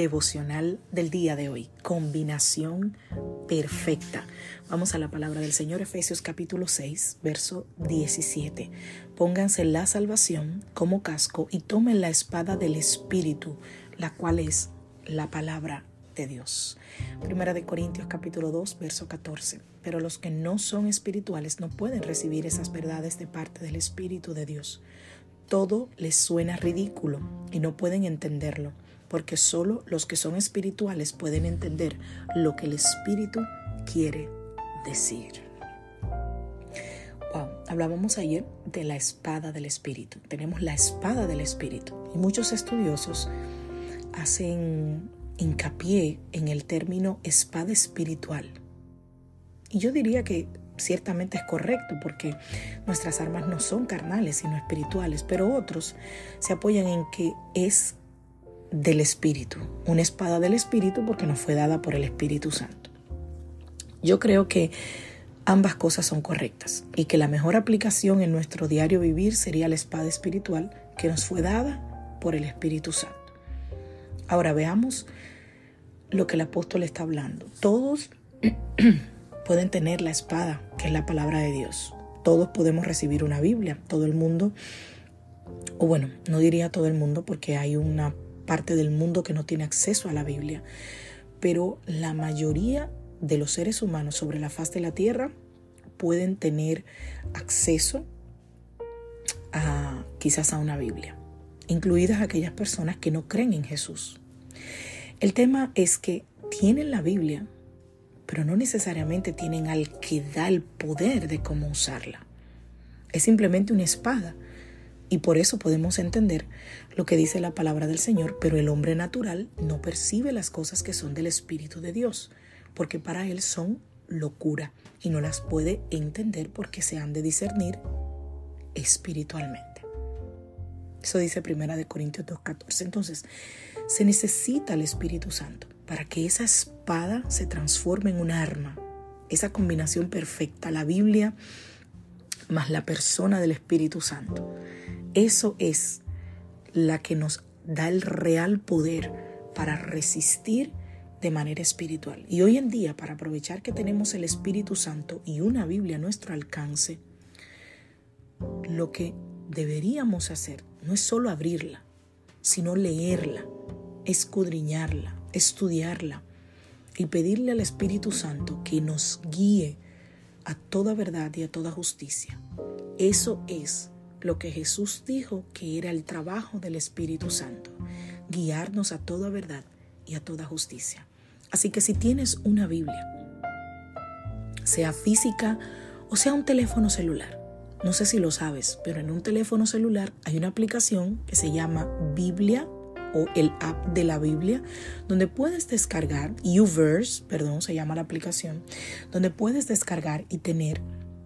Devocional del día de hoy. Combinación perfecta. Vamos a la palabra del Señor, Efesios capítulo 6, verso 17. Pónganse la salvación como casco y tomen la espada del Espíritu, la cual es la palabra de Dios. Primera de Corintios capítulo 2, verso 14. Pero los que no son espirituales no pueden recibir esas verdades de parte del Espíritu de Dios. Todo les suena ridículo y no pueden entenderlo porque solo los que son espirituales pueden entender lo que el Espíritu quiere decir. Wow, hablábamos ayer de la espada del Espíritu. Tenemos la espada del Espíritu y muchos estudiosos hacen hincapié en el término espada espiritual. Y yo diría que ciertamente es correcto porque nuestras armas no son carnales sino espirituales, pero otros se apoyan en que es del Espíritu, una espada del Espíritu porque nos fue dada por el Espíritu Santo. Yo creo que ambas cosas son correctas y que la mejor aplicación en nuestro diario vivir sería la espada espiritual que nos fue dada por el Espíritu Santo. Ahora veamos lo que el apóstol está hablando. Todos pueden tener la espada, que es la palabra de Dios. Todos podemos recibir una Biblia. Todo el mundo, o bueno, no diría todo el mundo porque hay una parte del mundo que no tiene acceso a la Biblia, pero la mayoría de los seres humanos sobre la faz de la tierra pueden tener acceso a quizás a una Biblia, incluidas aquellas personas que no creen en Jesús. El tema es que tienen la Biblia, pero no necesariamente tienen al que da el poder de cómo usarla. Es simplemente una espada y por eso podemos entender lo que dice la palabra del Señor, pero el hombre natural no percibe las cosas que son del Espíritu de Dios, porque para él son locura y no las puede entender porque se han de discernir espiritualmente. Eso dice Primera de Corintios 2:14. Entonces, se necesita el Espíritu Santo para que esa espada se transforme en un arma. Esa combinación perfecta, la Biblia más la persona del Espíritu Santo. Eso es la que nos da el real poder para resistir de manera espiritual. Y hoy en día, para aprovechar que tenemos el Espíritu Santo y una Biblia a nuestro alcance, lo que deberíamos hacer no es solo abrirla, sino leerla, escudriñarla, estudiarla y pedirle al Espíritu Santo que nos guíe a toda verdad y a toda justicia. Eso es lo que Jesús dijo que era el trabajo del Espíritu Santo, guiarnos a toda verdad y a toda justicia. Así que si tienes una Biblia, sea física o sea un teléfono celular, no sé si lo sabes, pero en un teléfono celular hay una aplicación que se llama Biblia o el app de la Biblia, donde puedes descargar, YouVerse, perdón, se llama la aplicación, donde puedes descargar y tener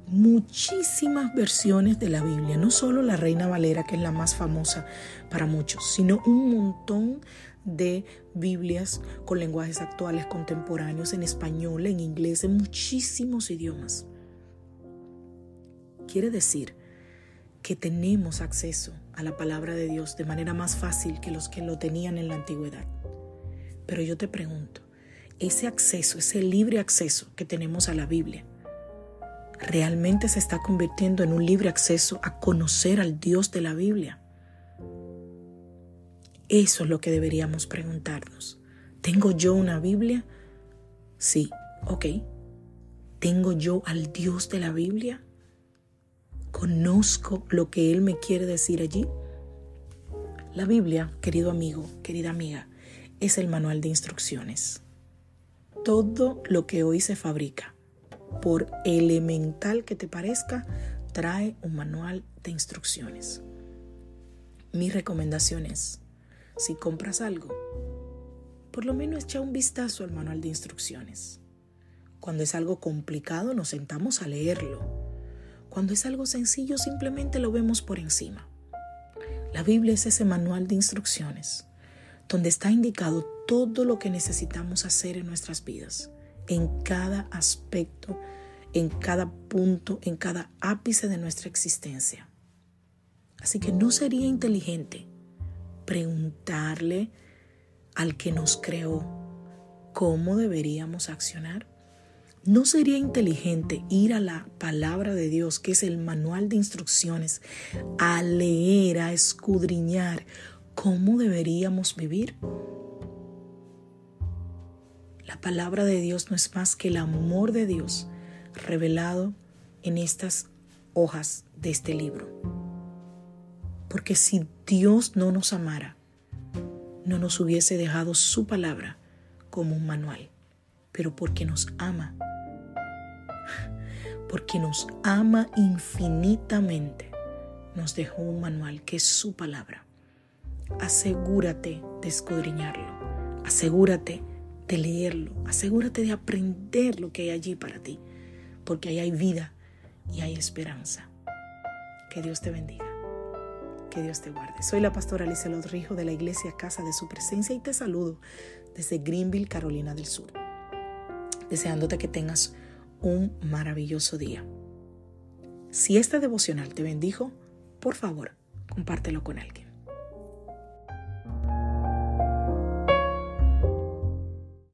muchísimas versiones de la Biblia, no solo la Reina Valera, que es la más famosa para muchos, sino un montón de Biblias con lenguajes actuales, contemporáneos, en español, en inglés, en muchísimos idiomas. Quiere decir que tenemos acceso a la palabra de Dios de manera más fácil que los que lo tenían en la antigüedad. Pero yo te pregunto, ese acceso, ese libre acceso que tenemos a la Biblia, realmente se está convirtiendo en un libre acceso a conocer al Dios de la Biblia? Eso es lo que deberíamos preguntarnos. ¿Tengo yo una Biblia? Sí, ok. ¿Tengo yo al Dios de la Biblia? ¿Conozco lo que Él me quiere decir allí? La Biblia, querido amigo, querida amiga, es el manual de instrucciones. Todo lo que hoy se fabrica, por elemental que te parezca, trae un manual de instrucciones. Mi recomendación es, si compras algo, por lo menos echa un vistazo al manual de instrucciones. Cuando es algo complicado nos sentamos a leerlo. Cuando es algo sencillo simplemente lo vemos por encima. La Biblia es ese manual de instrucciones donde está indicado todo lo que necesitamos hacer en nuestras vidas, en cada aspecto, en cada punto, en cada ápice de nuestra existencia. Así que no sería inteligente preguntarle al que nos creó cómo deberíamos accionar. ¿No sería inteligente ir a la palabra de Dios, que es el manual de instrucciones, a leer, a escudriñar cómo deberíamos vivir? La palabra de Dios no es más que el amor de Dios revelado en estas hojas de este libro. Porque si Dios no nos amara, no nos hubiese dejado su palabra como un manual, pero porque nos ama porque nos ama infinitamente, nos dejó un manual que es su palabra. Asegúrate de escudriñarlo, asegúrate de leerlo, asegúrate de aprender lo que hay allí para ti, porque ahí hay vida y hay esperanza. Que Dios te bendiga. Que Dios te guarde. Soy la pastora Alicia Lodrijo de la iglesia Casa de Su Presencia y te saludo desde Greenville, Carolina del Sur. Deseándote que tengas un maravilloso día. Si esta devocional te bendijo, por favor, compártelo con alguien.